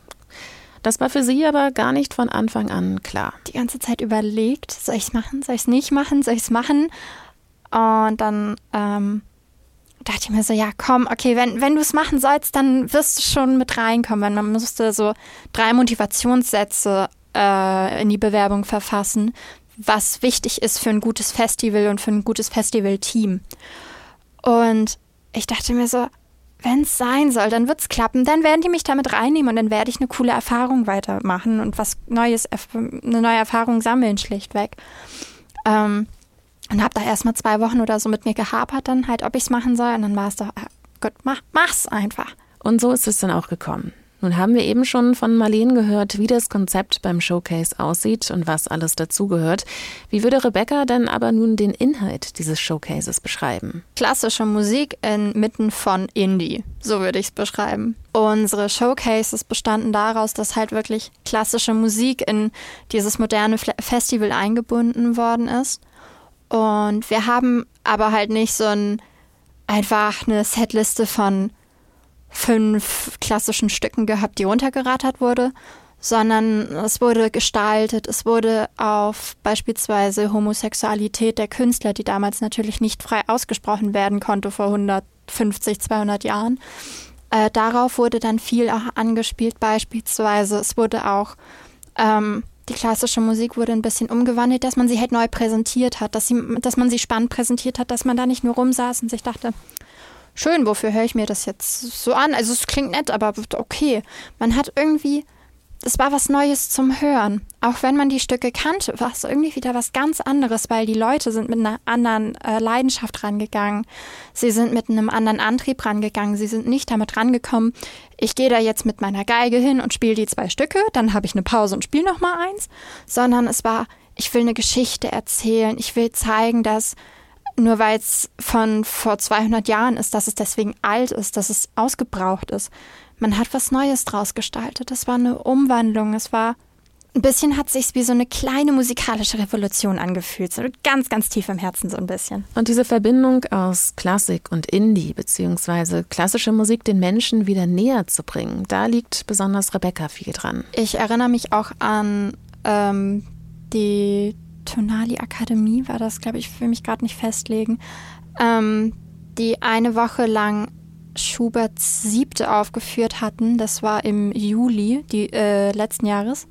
das war für sie aber gar nicht von Anfang an klar.
Die ganze Zeit überlegt, soll ich es machen, soll ich es nicht machen, soll ich es machen? Und dann ähm, dachte ich mir so, ja, komm, okay, wenn, wenn du es machen sollst, dann wirst du schon mit reinkommen. Man musste so drei Motivationssätze äh, in die Bewerbung verfassen, was wichtig ist für ein gutes Festival und für ein gutes Festivalteam. Und ich dachte mir so, wenn es sein soll, dann wird es klappen. Dann werden die mich damit reinnehmen und dann werde ich eine coole Erfahrung weitermachen und was Neues, eine neue Erfahrung sammeln, schlichtweg. Ähm, und habe da erstmal zwei Wochen oder so mit mir gehapert, dann halt, ob ich es machen soll. Und dann war es doch, ah, gut, mach, mach's einfach.
Und so ist es dann auch gekommen. Nun haben wir eben schon von Marlene gehört, wie das Konzept beim Showcase aussieht und was alles dazugehört. Wie würde Rebecca dann aber nun den Inhalt dieses Showcases beschreiben?
Klassische Musik inmitten von Indie, so würde ich es beschreiben. Unsere Showcases bestanden daraus, dass halt wirklich klassische Musik in dieses moderne Festival eingebunden worden ist. Und wir haben aber halt nicht so ein einfach eine Setliste von fünf klassischen Stücken gehabt, die runtergerattert wurde, sondern es wurde gestaltet, es wurde auf beispielsweise Homosexualität der Künstler, die damals natürlich nicht frei ausgesprochen werden konnte vor 150, 200 Jahren. Äh, darauf wurde dann viel auch angespielt, beispielsweise es wurde auch ähm, die klassische Musik wurde ein bisschen umgewandelt, dass man sie halt neu präsentiert hat, dass, sie, dass man sie spannend präsentiert hat, dass man da nicht nur rumsaß und sich dachte, schön, wofür höre ich mir das jetzt so an? Also es klingt nett, aber okay. Man hat irgendwie es war was Neues zum Hören. Auch wenn man die Stücke kannte, war es irgendwie wieder was ganz anderes, weil die Leute sind mit einer anderen äh, Leidenschaft rangegangen. Sie sind mit einem anderen Antrieb rangegangen. Sie sind nicht damit rangekommen, ich gehe da jetzt mit meiner Geige hin und spiele die zwei Stücke, dann habe ich eine Pause und spiele noch mal eins, sondern es war, ich will eine Geschichte erzählen. Ich will zeigen, dass nur weil es von vor 200 Jahren ist, dass es deswegen alt ist, dass es ausgebraucht ist man hat was Neues draus gestaltet. Es war eine Umwandlung. Es war ein bisschen hat sich wie so eine kleine musikalische Revolution angefühlt, so ganz, ganz tief im Herzen so ein bisschen.
Und diese Verbindung aus Klassik und Indie beziehungsweise klassische Musik den Menschen wieder näher zu bringen, da liegt besonders Rebecca viel dran.
Ich erinnere mich auch an ähm, die Tonali Akademie, war das, glaube ich, für mich gerade nicht festlegen, ähm, die eine Woche lang Schuberts Siebte aufgeführt hatten. Das war im Juli die, äh, letzten Jahres.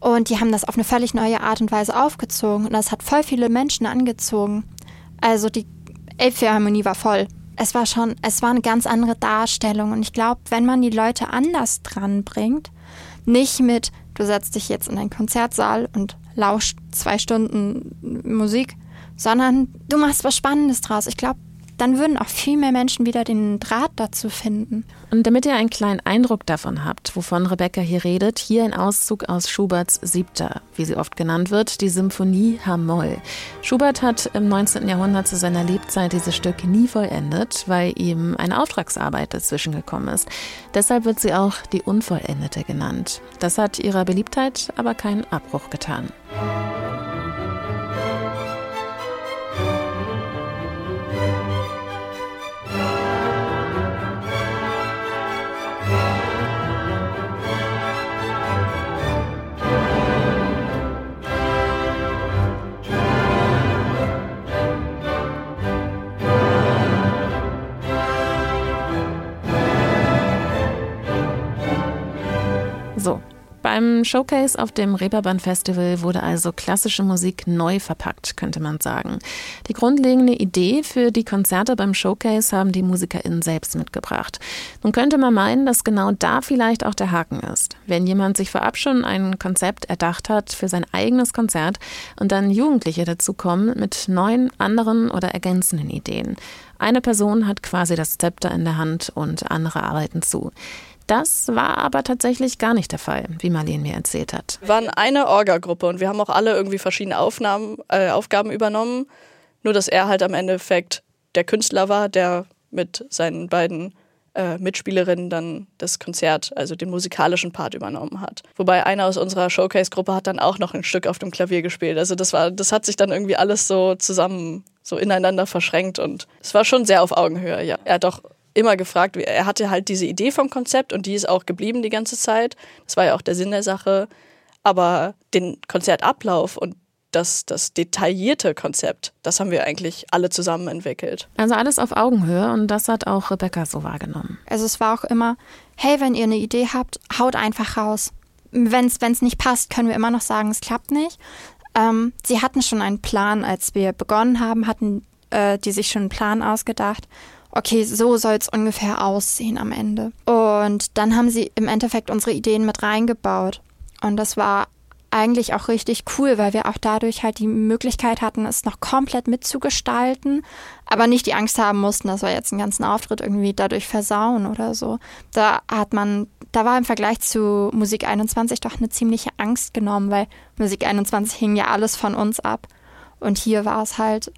Und die haben das auf eine völlig neue Art und Weise aufgezogen. Und das hat voll viele Menschen angezogen. Also die Elbphilharmonie war voll. Es war schon, es war eine ganz andere Darstellung. Und ich glaube, wenn man die Leute anders dran bringt, nicht mit, du setzt dich jetzt in einen Konzertsaal und lauscht zwei Stunden Musik, sondern du machst was Spannendes draus. Ich glaube, dann würden auch viel mehr Menschen wieder den Draht dazu finden.
Und damit ihr einen kleinen Eindruck davon habt, wovon Rebecca hier redet, hier ein Auszug aus Schuberts Siebter, wie sie oft genannt wird, die Symphonie H-Moll. Schubert hat im 19. Jahrhundert zu seiner Lebzeit dieses Stück nie vollendet, weil ihm eine Auftragsarbeit dazwischen gekommen ist. Deshalb wird sie auch die Unvollendete genannt. Das hat ihrer Beliebtheit aber keinen Abbruch getan. So, beim Showcase auf dem Reeperbahn Festival wurde also klassische Musik neu verpackt, könnte man sagen. Die grundlegende Idee für die Konzerte beim Showcase haben die MusikerInnen selbst mitgebracht. Nun könnte man meinen, dass genau da vielleicht auch der Haken ist. Wenn jemand sich vorab schon ein Konzept erdacht hat für sein eigenes Konzert und dann Jugendliche dazukommen mit neuen, anderen oder ergänzenden Ideen. Eine Person hat quasi das Zepter in der Hand und andere arbeiten zu. Das war aber tatsächlich gar nicht der Fall, wie Marlene mir erzählt hat.
Wir waren eine Orga-Gruppe und wir haben auch alle irgendwie verschiedene Aufnahmen, äh, Aufgaben übernommen. Nur, dass er halt am Endeffekt der Künstler war, der mit seinen beiden äh, Mitspielerinnen dann das Konzert, also den musikalischen Part übernommen hat. Wobei einer aus unserer Showcase-Gruppe hat dann auch noch ein Stück auf dem Klavier gespielt. Also das war, das hat sich dann irgendwie alles so zusammen, so ineinander verschränkt und es war schon sehr auf Augenhöhe, ja. Er hat auch immer gefragt, er hatte halt diese Idee vom Konzept und die ist auch geblieben die ganze Zeit. Das war ja auch der Sinn der Sache. Aber den Konzertablauf und das, das detaillierte Konzept, das haben wir eigentlich alle zusammen entwickelt.
Also alles auf Augenhöhe und das hat auch Rebecca so wahrgenommen.
Also es war auch immer, hey, wenn ihr eine Idee habt, haut einfach raus. Wenn es nicht passt, können wir immer noch sagen, es klappt nicht. Ähm, sie hatten schon einen Plan, als wir begonnen haben, hatten äh, die sich schon einen Plan ausgedacht okay, so soll es ungefähr aussehen am Ende. Und dann haben sie im Endeffekt unsere Ideen mit reingebaut. Und das war eigentlich auch richtig cool, weil wir auch dadurch halt die Möglichkeit hatten, es noch komplett mitzugestalten, aber nicht die Angst haben mussten, dass wir jetzt einen ganzen Auftritt irgendwie dadurch versauen oder so. Da hat man, da war im Vergleich zu Musik 21 doch eine ziemliche Angst genommen, weil Musik 21 hing ja alles von uns ab. Und hier war es halt,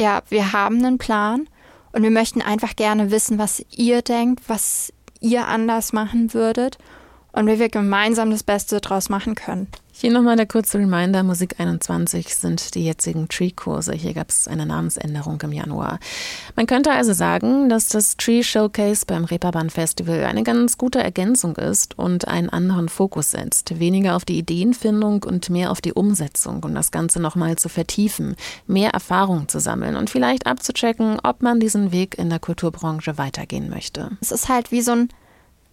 ja, wir haben einen Plan und wir möchten einfach gerne wissen, was ihr denkt, was ihr anders machen würdet und wie wir gemeinsam das Beste daraus machen können.
Hier nochmal der kurze Reminder, Musik 21 sind die jetzigen Tree-Kurse. Hier gab es eine Namensänderung im Januar. Man könnte also sagen, dass das Tree Showcase beim Reeperbahn Festival eine ganz gute Ergänzung ist und einen anderen Fokus setzt. Weniger auf die Ideenfindung und mehr auf die Umsetzung, um das Ganze nochmal zu vertiefen, mehr Erfahrung zu sammeln und vielleicht abzuchecken, ob man diesen Weg in der Kulturbranche weitergehen möchte.
Es ist halt wie so ein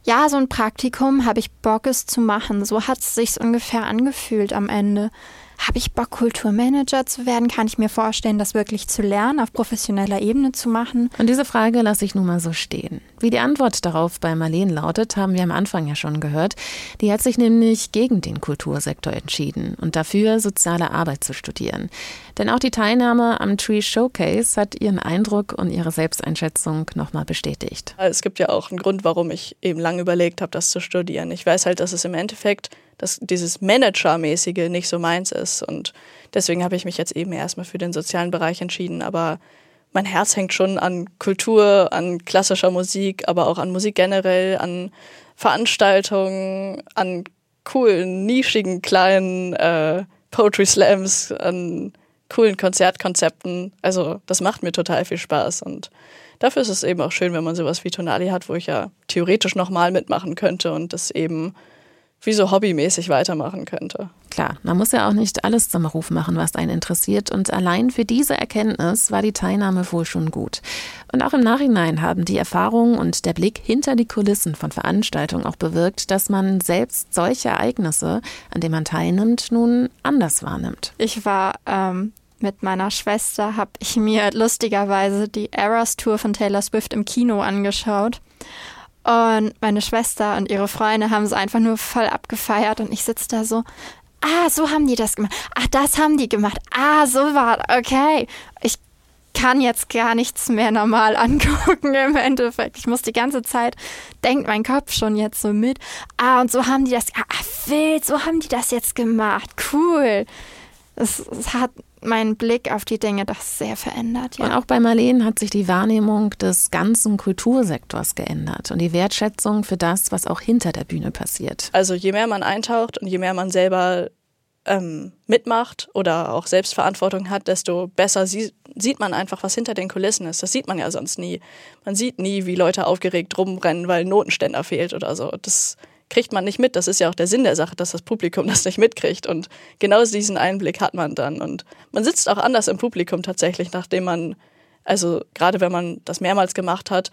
ja, so ein Praktikum habe ich Bock, es zu machen. So hat es sich ungefähr angefühlt am Ende. Habe ich Bock, Kulturmanager zu werden? Kann ich mir vorstellen, das wirklich zu lernen, auf professioneller Ebene zu machen?
Und diese Frage lasse ich nun mal so stehen. Wie die Antwort darauf bei Marlene lautet, haben wir am Anfang ja schon gehört. Die hat sich nämlich gegen den Kultursektor entschieden und dafür soziale Arbeit zu studieren. Denn auch die Teilnahme am Tree Showcase hat ihren Eindruck und ihre Selbsteinschätzung nochmal bestätigt.
Es gibt ja auch einen Grund, warum ich eben lange überlegt habe, das zu studieren. Ich weiß halt, dass es im Endeffekt dass dieses Managermäßige nicht so meins ist. Und deswegen habe ich mich jetzt eben erstmal für den sozialen Bereich entschieden. Aber mein Herz hängt schon an Kultur, an klassischer Musik, aber auch an Musik generell, an Veranstaltungen, an coolen, nischigen, kleinen äh, Poetry Slams, an coolen Konzertkonzepten. Also das macht mir total viel Spaß und dafür ist es eben auch schön, wenn man sowas wie Tonali hat, wo ich ja theoretisch nochmal mitmachen könnte und das eben wie so hobbymäßig weitermachen könnte.
Klar, man muss ja auch nicht alles zum Beruf machen, was einen interessiert. Und allein für diese Erkenntnis war die Teilnahme wohl schon gut. Und auch im Nachhinein haben die Erfahrungen und der Blick hinter die Kulissen von Veranstaltungen auch bewirkt, dass man selbst solche Ereignisse, an denen man teilnimmt, nun anders wahrnimmt.
Ich war ähm, mit meiner Schwester, habe ich mir lustigerweise die Eras Tour von Taylor Swift im Kino angeschaut. Und meine Schwester und ihre Freunde haben es einfach nur voll abgefeiert und ich sitze da so, ah, so haben die das gemacht. Ach, das haben die gemacht. Ah, so war, okay. Ich kann jetzt gar nichts mehr normal angucken im Endeffekt. Ich muss die ganze Zeit, denkt mein Kopf schon jetzt so mit. Ah, und so haben die das, ah, wild, so haben die das jetzt gemacht. Cool. Es, es hat meinen Blick auf die Dinge doch sehr verändert.
Ja. Und auch bei Marleen hat sich die Wahrnehmung des ganzen Kultursektors geändert und die Wertschätzung für das, was auch hinter der Bühne passiert.
Also je mehr man eintaucht und je mehr man selber ähm, mitmacht oder auch Selbstverantwortung hat, desto besser sie sieht man einfach, was hinter den Kulissen ist. Das sieht man ja sonst nie. Man sieht nie, wie Leute aufgeregt rumrennen, weil ein Notenständer fehlt oder so. Das kriegt man nicht mit. Das ist ja auch der Sinn der Sache, dass das Publikum das nicht mitkriegt. Und genau diesen Einblick hat man dann. Und man sitzt auch anders im Publikum tatsächlich, nachdem man, also gerade wenn man das mehrmals gemacht hat,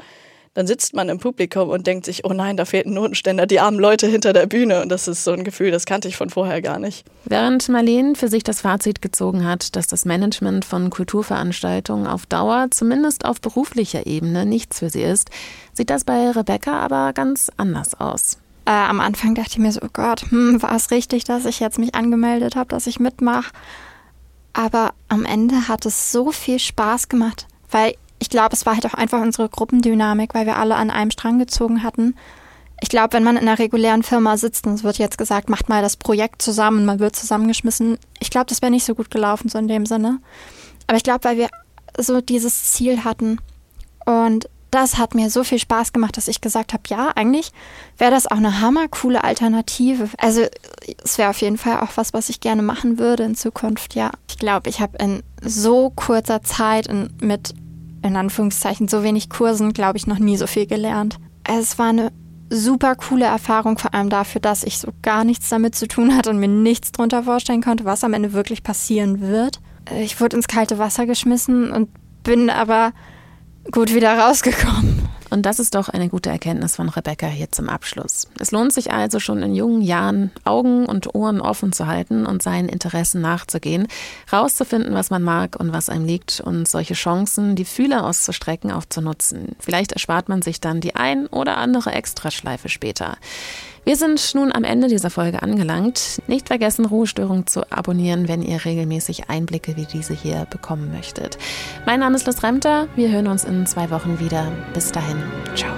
dann sitzt man im Publikum und denkt sich, oh nein, da fehlt ein Notenständer, die armen Leute hinter der Bühne. Und das ist so ein Gefühl, das kannte ich von vorher gar nicht.
Während Marlene für sich das Fazit gezogen hat, dass das Management von Kulturveranstaltungen auf Dauer, zumindest auf beruflicher Ebene, nichts für sie ist, sieht das bei Rebecca aber ganz anders aus.
Äh, am Anfang dachte ich mir so, oh Gott, hm, war es richtig, dass ich jetzt mich angemeldet habe, dass ich mitmache? Aber am Ende hat es so viel Spaß gemacht, weil ich glaube, es war halt auch einfach unsere Gruppendynamik, weil wir alle an einem Strang gezogen hatten. Ich glaube, wenn man in einer regulären Firma sitzt und es wird jetzt gesagt, macht mal das Projekt zusammen, man wird zusammengeschmissen, ich glaube, das wäre nicht so gut gelaufen, so in dem Sinne. Aber ich glaube, weil wir so dieses Ziel hatten und das hat mir so viel Spaß gemacht, dass ich gesagt habe, ja, eigentlich wäre das auch eine hammercoole Alternative. Also es wäre auf jeden Fall auch was, was ich gerne machen würde in Zukunft, ja. Ich glaube, ich habe in so kurzer Zeit und mit, in Anführungszeichen, so wenig Kursen, glaube ich, noch nie so viel gelernt. Es war eine super coole Erfahrung, vor allem dafür, dass ich so gar nichts damit zu tun hatte und mir nichts drunter vorstellen konnte, was am Ende wirklich passieren wird. Ich wurde ins kalte Wasser geschmissen und bin aber gut wieder rausgekommen.
Und das ist doch eine gute Erkenntnis von Rebecca hier zum Abschluss. Es lohnt sich also schon in jungen Jahren Augen und Ohren offen zu halten und seinen Interessen nachzugehen, rauszufinden, was man mag und was einem liegt und solche Chancen, die Fühler auszustrecken, auch zu nutzen. Vielleicht erspart man sich dann die ein oder andere Extraschleife später. Wir sind nun am Ende dieser Folge angelangt. Nicht vergessen, Ruhestörung zu abonnieren, wenn ihr regelmäßig Einblicke wie diese hier bekommen möchtet. Mein Name ist Liz Remter. Wir hören uns in zwei Wochen wieder. Bis dahin. Ciao.